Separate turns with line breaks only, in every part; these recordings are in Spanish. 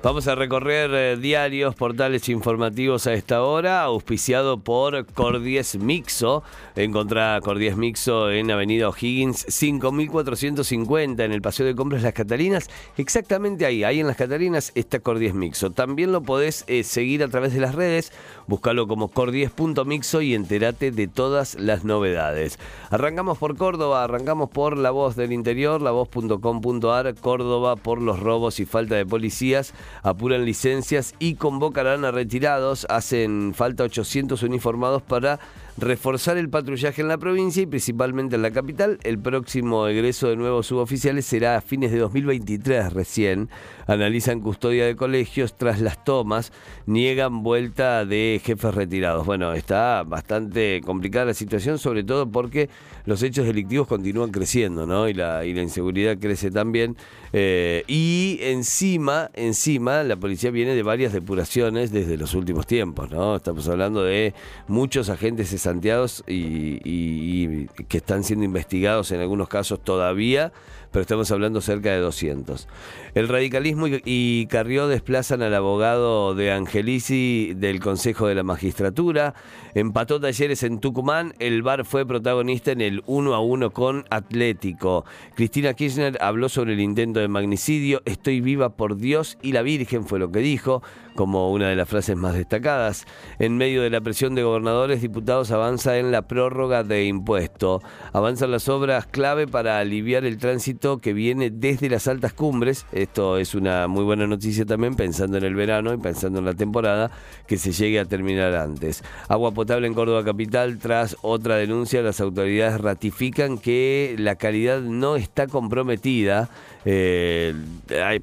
Vamos a recorrer eh, diarios, portales informativos a esta hora, auspiciado por Cordies Mixo. Encontrá Cordies Mixo en Avenida O'Higgins 5450 en el Paseo de Compras Las Catalinas. Exactamente ahí, ahí en Las Catalinas está Cordies Mixo. También lo podés eh, seguir a través de las redes, búscalo como cordies.mixo y entérate de todas las novedades. Arrancamos por Córdoba, arrancamos por La Voz del Interior, lavoz.com.ar, Córdoba por los robos y falta de policías apuran licencias y convocarán a retirados. Hacen falta 800 uniformados para reforzar el patrullaje en la provincia y principalmente en la capital. El próximo egreso de nuevos suboficiales será a fines de 2023 recién. Analizan custodia de colegios tras las tomas, niegan vuelta de jefes retirados. Bueno, está bastante complicada la situación, sobre todo porque los hechos delictivos continúan creciendo, ¿no? Y la, inseguridad crece también. Eh, y encima, encima, la policía viene de varias depuraciones desde los últimos tiempos, ¿no? Estamos hablando de muchos agentes santiados y, que están siendo investigados en algunos casos todavía, pero estamos hablando cerca de 200. El radicalismo y, Carrió desplazan al abogado de Angelici del Consejo de la Magistratura. Empató talleres en Tucumán. El VAR fue protagonista en el 1 a 1 con Atlético. Cristina Kirchner habló sobre el intento de magnicidio. Estoy viva por Dios y la Virgen fue lo que dijo como una de las frases más destacadas. En medio de la presión de gobernadores, diputados avanza en la prórroga de impuesto. Avanzan las obras clave para aliviar el tránsito que viene desde las altas cumbres. Esto es una muy buena noticia también pensando en el verano y pensando en la temporada que se llegue a terminar antes. Agua potable en Córdoba Capital tras otra denuncia. Las autoridades ratifican que la calidad no está comprometida. Eh,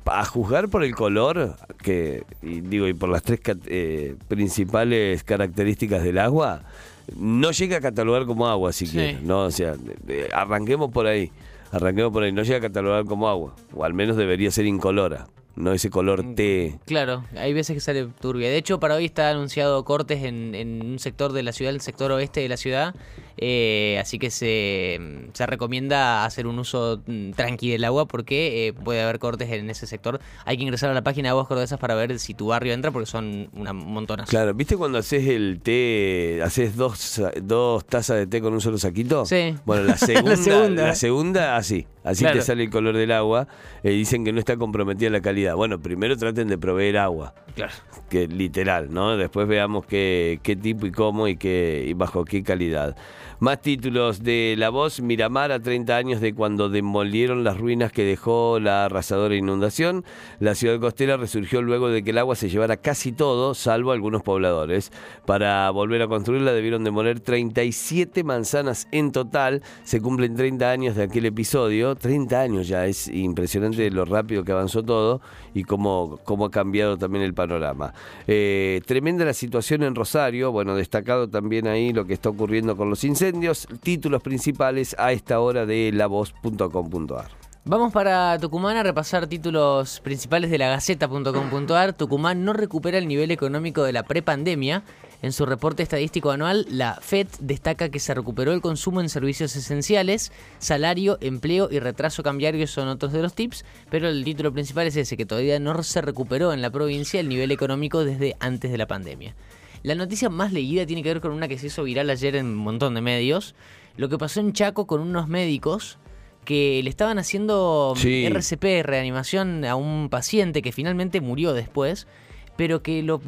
a juzgar por el color, que digo, y por las tres eh, principales características del agua, no llega a catalogar como agua siquiera, ¿no? O sea, arranquemos por ahí, arranquemos por ahí, no llega a catalogar como agua, o al menos debería ser incolora no ese color mm, té.
Claro, hay veces que sale turbia. De hecho, para hoy está anunciado cortes en, en un sector de la ciudad, el sector oeste de la ciudad. Eh, así que se, se, recomienda hacer un uso mm, tranqui del agua porque eh, puede haber cortes en ese sector. Hay que ingresar a la página de Aguas Cordesas para ver si tu barrio entra porque son una montonas.
Claro, ¿viste cuando haces el té, haces dos, dos tazas de té con un solo saquito?
Sí.
Bueno, la segunda, la segunda, así. Así te sale el color del agua. Eh, dicen que no está comprometida la calidad. Bueno, primero traten de proveer agua.
Claro.
Que literal, ¿no? Después veamos qué, qué tipo y cómo y, qué, y bajo qué calidad. Más títulos de La Voz, Miramar a 30 años de cuando demolieron las ruinas que dejó la arrasadora inundación. La ciudad costera resurgió luego de que el agua se llevara casi todo, salvo algunos pobladores. Para volver a construirla debieron demoler 37 manzanas en total. Se cumplen 30 años de aquel episodio. 30 años ya, es impresionante lo rápido que avanzó todo y cómo, cómo ha cambiado también el panorama. Eh, tremenda la situación en Rosario, bueno, destacado también ahí lo que está ocurriendo con los incendios títulos principales a esta hora de lavoz.com.ar.
Vamos para Tucumán a repasar títulos principales de la Gaceta.com.ar. Tucumán no recupera el nivel económico de la prepandemia. En su reporte estadístico anual, la FED destaca que se recuperó el consumo en servicios esenciales, salario, empleo y retraso cambiario son otros de los tips, pero el título principal es ese, que todavía no se recuperó en la provincia el nivel económico desde antes de la pandemia. La noticia más leída tiene que ver con una que se hizo viral ayer en un montón de medios. Lo que pasó en Chaco con unos médicos que le estaban haciendo RCP, reanimación a un paciente que finalmente murió después, pero que lo,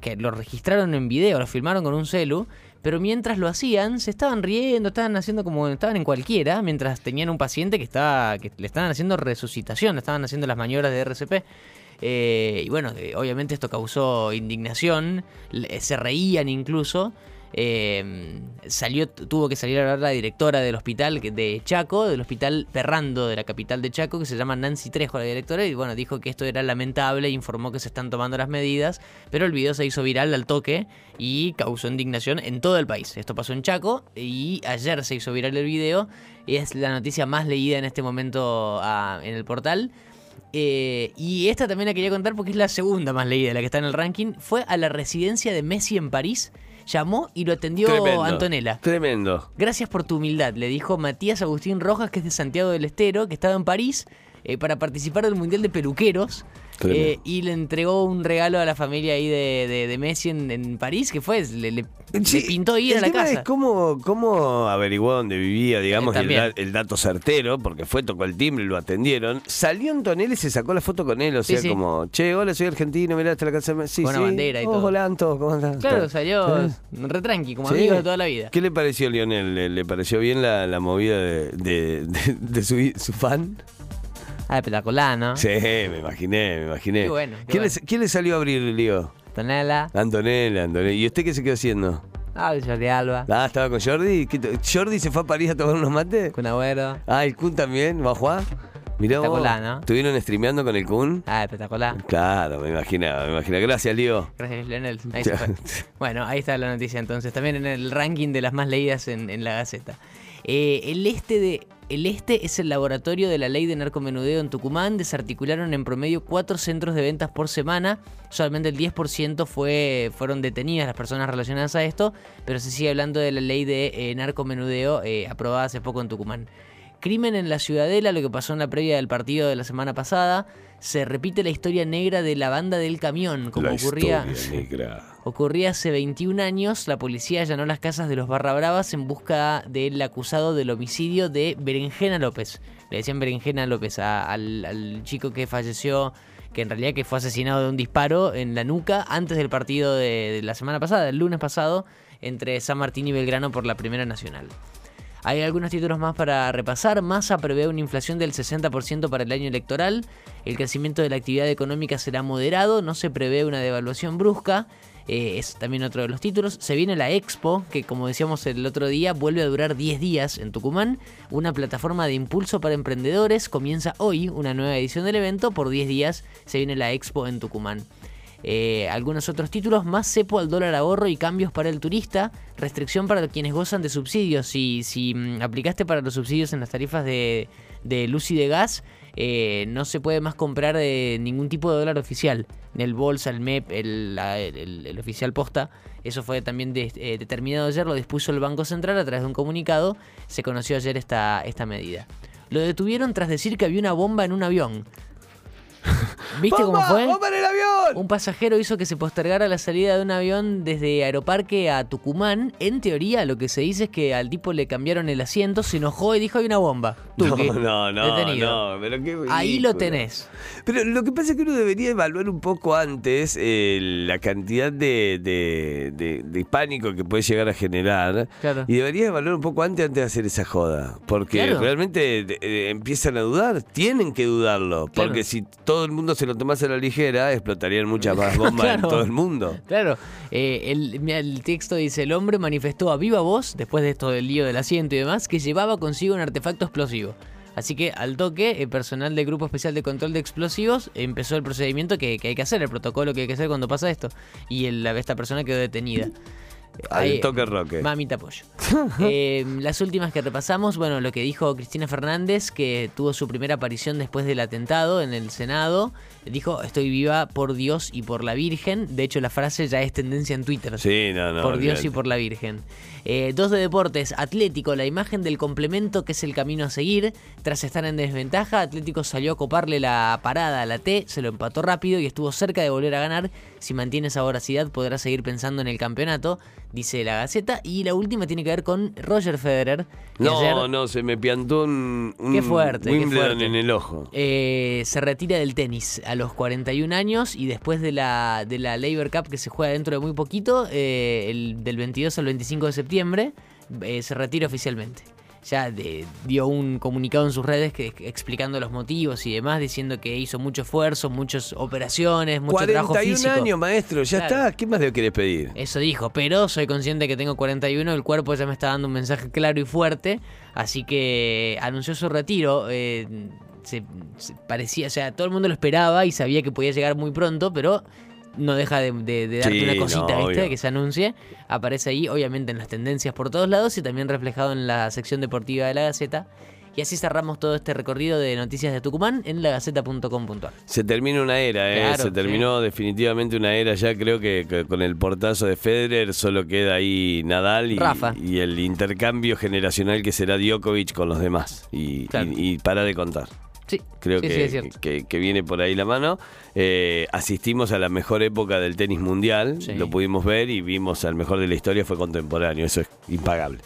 que lo registraron en video, lo filmaron con un celu, pero mientras lo hacían, se estaban riendo, estaban haciendo como estaban en cualquiera, mientras tenían un paciente que estaba, que le estaban haciendo resucitación, le estaban haciendo las maniobras de RCP. Eh, y bueno, obviamente esto causó indignación, se reían incluso. Eh, salió, tuvo que salir a hablar la directora del hospital de Chaco, del hospital Perrando de la capital de Chaco, que se llama Nancy Trejo, la directora, y bueno, dijo que esto era lamentable, informó que se están tomando las medidas, pero el video se hizo viral al toque y causó indignación en todo el país. Esto pasó en Chaco y ayer se hizo viral el video, y es la noticia más leída en este momento ah, en el portal. Eh, y esta también la quería contar porque es la segunda más leída, la que está en el ranking. Fue a la residencia de Messi en París. llamó y lo atendió
Tremendo.
Antonella.
Tremendo.
Gracias por tu humildad, le dijo Matías Agustín Rojas, que es de Santiago del Estero, que estaba en París eh, para participar del Mundial de Peluqueros. Eh, y le entregó un regalo a la familia ahí de, de- de Messi en, en París, que fue, le, le- le
Sí,
pintó ir a la
tema
casa.
Es cómo, cómo averiguó dónde vivía, digamos,
Eh,
el, el dato certero, porque fue, tocó el timbre y lo atendieron. Salió Antonella y se sacó la foto con él, o
Sí,
sea,
sí.
como, che, hola, soy argentino, mirá, hasta la casa. de- Sí,
Con una
sí.
bandera y
Oh,
todo.
Hola, Anto, ¿cómo andás?
Claro, salió
Sí.
re tranqui, como
Sí.
amigo de toda la vida.
¿Qué le pareció a Lionel? ¿Le, le pareció bien la, la movida de, de- de- de su, su fan?
Ah, espectacular, ¿no?
Sí, me imaginé, me imaginé.
Qué bueno, qué
¿Quién,
bueno.
Le, quién le salió a abrir, Lío?
Antonella,
Antonella, Antonella. ¿Y usted qué se quedó haciendo?
ah, Jordi Alba,
Ah, estaba con Jordi. ¿Qué t- ¿Jordi se fue a París a tomar unos mates?
Kun Agüero.
Ah, el Kun también, ¿va a jugar? Mirá vos.
Espectacular, ¿no?
¿Estuvieron streameando con el Kun?
Ah, espectacular.
Claro, me imaginaba, me imaginaba. Gracias, Lío.
Gracias, Leonel. Ahí se fue. Bueno, ahí está la noticia entonces. También en el ranking de las más leídas en, en la Gaceta. Eh, el este de. El Este es el laboratorio de la ley de narcomenudeo en Tucumán. Desarticularon en promedio cuatro centros de ventas por semana. Solamente el 10% fue, fueron detenidas las personas relacionadas a esto. Pero se sigue hablando de la ley de eh, narcomenudeo eh, aprobada hace poco en Tucumán. Crimen en la Ciudadela, lo que pasó en la previa del partido de la semana pasada. Se repite la historia negra de la banda del camión, como
La
ocurría.
historia negra.
Ocurría hace 21 años, la policía allanó las casas de los Barra Bravas en busca del acusado del homicidio de Berenjena López. Le decían Berenjena López al chico que falleció, que en realidad que fue asesinado de un disparo en la nuca antes del partido de, de la semana pasada, el lunes pasado, entre San Martín y Belgrano por la Primera Nacional. Hay algunos títulos más para repasar. Massa prevé una inflación del 60% para el año electoral. El crecimiento de la actividad económica será moderado. No se prevé una devaluación brusca. Eh, es también otro de los títulos. Se viene la Expo, que como decíamos el otro día, vuelve a durar 10 días en Tucumán. Una plataforma de impulso para emprendedores. Comienza hoy una nueva edición del evento. Por 10 días se viene la Expo en Tucumán. Eh, algunos otros títulos, más cepo al dólar ahorro y cambios para el turista, restricción para quienes gozan de subsidios. Si, si mm, aplicaste para los subsidios en las tarifas de, de luz y de gas, eh, no se puede más comprar de ningún tipo de dólar oficial. El bolsa, el MEP, el, el- oficial posta. Eso fue también eh, determinado ayer, lo dispuso el Banco Central a través de un comunicado. Se conoció ayer esta, esta medida. Lo detuvieron tras decir que había una bomba en un avión. ¿Viste cómo fue?
¡Bomba en el avión!
Un pasajero hizo que se postergara la salida de un avión desde Aeroparque a Tucumán. En teoría, lo que se dice es que al tipo le cambiaron el asiento, se enojó y dijo hay una bomba. Tuki,
No, no, no,
detenido.
no, pero qué
Ahí lo tenés.
Pero lo que pasa es que uno debería evaluar un poco antes eh, la cantidad de, de, de- de pánico que puede llegar a generar.
Claro.
Y debería evaluar un poco antes, antes de hacer esa joda. Porque
Claro.
realmente eh, empiezan a dudar. Tienen que dudarlo.
Claro.
Porque si todo el mundo se lo tomase a la ligera, explotarían muchas más bombas en
Claro.
todo el mundo.
Claro, eh, el, texto dice, el hombre manifestó a viva voz, después de esto del lío del asiento y demás, que llevaba consigo un artefacto explosivo. Así que al toque, el personal del Grupo Especial de Control de Explosivos empezó el procedimiento que, que hay que hacer, el protocolo que hay que hacer cuando pasa esto. Y el- esta persona quedó detenida.
Al
Ahí-
toque roque.
Mamita pollo. Eh, las últimas que repasamos, bueno, lo que dijo Cristina Fernández, que tuvo su primera aparición después del atentado en el Senado, dijo, estoy viva por Dios y por la Virgen. De hecho, la frase ya es tendencia en Twitter.
Sí, no, no.
por Dios y por la Virgen. Eh, dos de deportes, Atlético, la imagen del complemento que es el camino a seguir. Tras estar en desventaja, Atlético salió a coparle la parada a la T, se lo empató rápido y estuvo cerca de volver a ganar. Si mantiene esa voracidad podrá seguir pensando en el campeonato, dice la Gaceta. Y la última tiene que ver con Roger Federer.
No,
ayer,
no, se me piantó un, un
Qué fuerte, qué
Wimbledon
fuerte.
en el ojo.
eh, se retira del tenis a los 41 años y después de la, de la Labor Cup que se juega dentro de muy poquito, eh, el, del 22 al 25 de septiembre, eh, se retira oficialmente. Ya de- dio un comunicado en sus redes que, explicando los motivos y demás, diciendo que hizo mucho esfuerzo, muchas operaciones, mucho trabajo
41
físico.
años, maestro, ya
Claro.
está. ¿Qué más le querés pedir?
Eso dijo, pero soy consciente que tengo 41, el cuerpo ya me está dando un mensaje claro y fuerte, así que anunció su retiro. eh, se, se parecía, o sea, todo el mundo lo esperaba y sabía que podía llegar muy pronto, pero no deja de, de- de darte
Sí,
una cosita,
no,
¿viste? Que se anuncie. Aparece ahí, obviamente, en las tendencias por todos lados y también reflejado en la sección deportiva de la Gaceta. Y así cerramos todo este recorrido de noticias de Tucumán en lagaceta.com.ar.
Se termina una era, ¿eh?
Claro,
se terminó
sí.
definitivamente una era. Ya creo que, que con el portazo de Federer solo queda ahí Nadal y,
Rafa.
y el intercambio generacional que será Djokovic con los demás. Y,
Claro.
y- y para de contar.
Sí,
Creo
sí,
que,
sí, es cierto.
que- que viene por ahí la mano. Eh, asistimos a la mejor época del tenis mundial, lo pudimos ver y vimos al mejor de la historia fue contemporáneo. Eso es impagable.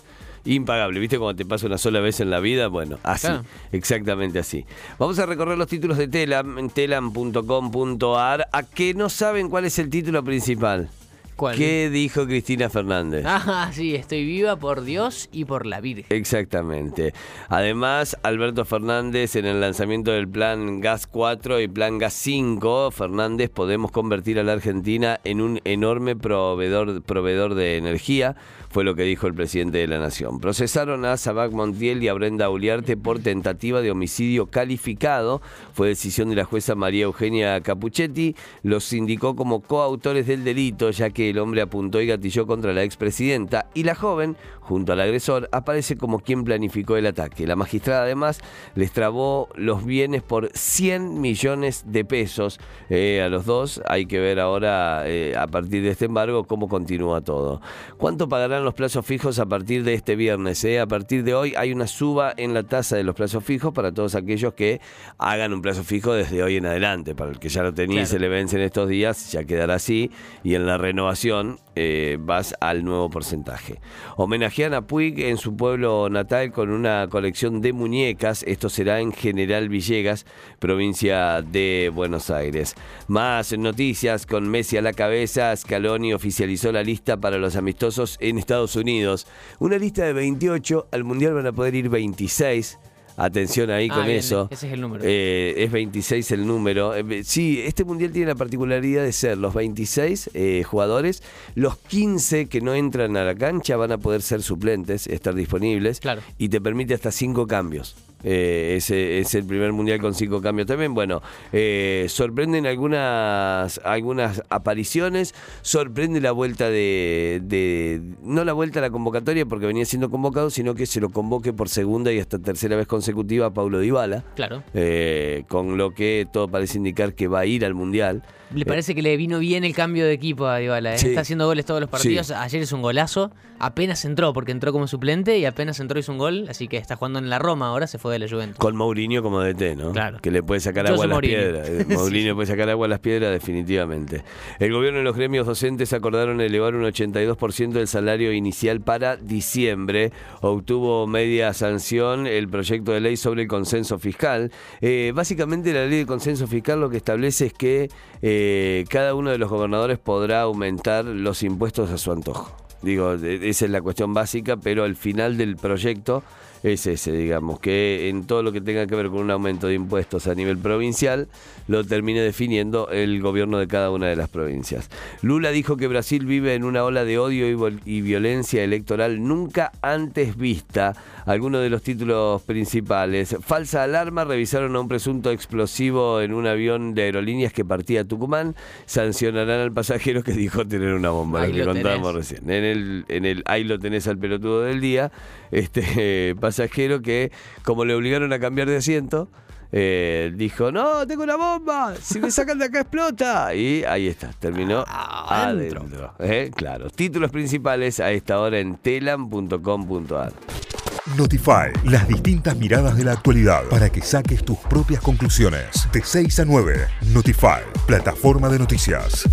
Impagable, ¿viste? Cuando te pasa una sola vez en la vida, bueno, así,
Claro.
exactamente así. Vamos a recorrer los títulos de Telam en telam.com.ar. A que no saben cuál es el título principal.
¿Cuál?
¿Qué dijo Cristina Fernández?
Ah, sí, estoy viva por Dios y por la Virgen.
Exactamente. Además, Alberto Fernández en el lanzamiento del plan Gas 4 y plan Gas 5, Fernández podemos convertir a la Argentina en un enorme proveedor, proveedor de energía, fue lo que dijo el presidente de la Nación. Procesaron a Sabac Montiel y a Brenda Uliarte por tentativa de homicidio calificado. Fue decisión de la jueza María Eugenia Capuchetti. Los indicó como coautores del delito, ya que el hombre apuntó y gatilló contra la expresidenta y la joven, junto al agresor, aparece como quien planificó el ataque. La magistrada además les trabó los bienes por 100 millones de pesos eh, a los dos. Hay que ver ahora, eh, a partir de este embargo, cómo continúa todo. ¿Cuánto pagarán los plazos fijos a partir de este viernes? eh? A partir de hoy hay una suba en la tasa de los plazos fijos para todos aquellos que hagan un plazo fijo desde hoy en adelante. Para el que ya lo tenía y se le vence en estos días, ya quedará así. Y en la renovación eh, vas al nuevo porcentaje. Homenajean a Puig en su pueblo natal con una colección de muñecas. Esto será en General Villegas, provincia de Buenos Aires. Más noticias con Messi a la cabeza. Scaloni oficializó la lista para los amistosos en Estados Unidos. Una lista de 28. Al Mundial van a poder ir 26. Atención ahí
Ah,
con
bien,
eso.
ese es el número.
Eh, es 26 el número. Eh, sí, este mundial tiene la particularidad de ser los 26 eh, jugadores, los 15 que no entran a la cancha van a poder ser suplentes, estar disponibles,
Claro.
y te permite hasta 5 cambios. Eh, ese es el primer mundial con cinco cambios también. Bueno, eh, sorprenden algunas, algunas apariciones, sorprende la vuelta de, de- no la vuelta a la convocatoria porque venía siendo convocado, sino que se lo convoque por segunda y hasta tercera vez consecutiva a Paulo Dybala.
Claro.
Eh, con lo que todo parece indicar que va a ir al mundial.
Le parece que le vino bien el cambio de equipo a Dybala. ¿eh?
Sí.
Está haciendo goles todos los partidos.
Sí.
Ayer es un golazo. Apenas entró porque entró como suplente y apenas entró hizo un gol. Así que está jugando en la Roma ahora. Se fue de la Juventus.
Con Mourinho como DT, ¿no?
Claro.
Que le puede sacar
Yo
agua a las
Mourinho.
piedras. Eh,
Sí.
Mourinho puede sacar agua a las piedras definitivamente. El gobierno y los gremios docentes acordaron elevar un 82% del salario inicial para diciembre. Obtuvo media sanción el proyecto de ley sobre el consenso fiscal. Eh, básicamente la ley de consenso fiscal lo que establece es que eh, cada uno de los gobernadores podrá aumentar los impuestos a su antojo. Digo, esa es la cuestión básica, pero al final del proyecto es ese, digamos, que en todo lo que tenga que ver con un aumento de impuestos a nivel provincial, lo termine definiendo el gobierno de cada una de las provincias. Lula dijo que Brasil vive en una ola de odio y, violencia electoral nunca antes vista. Algunos de los títulos principales. Falsa alarma, revisaron a un presunto explosivo en un avión de aerolíneas que partía a Tucumán. Sancionarán al pasajero que dijo tener una bomba,
Ahí
lo que contábamos recién. En el, en el ahí lo tenés al pelotudo del día, este pasajero que, como le obligaron a cambiar de asiento, eh, dijo, no, tengo una bomba, si me sacan de acá explota. Y ahí está, terminó
Ah, adentro.
adentro. ¿eh? Claro, títulos principales a esta hora en telam.com.ar.
Notify, las distintas miradas de la actualidad para que saques tus propias conclusiones. De 6 a 9, Notify, plataforma de noticias.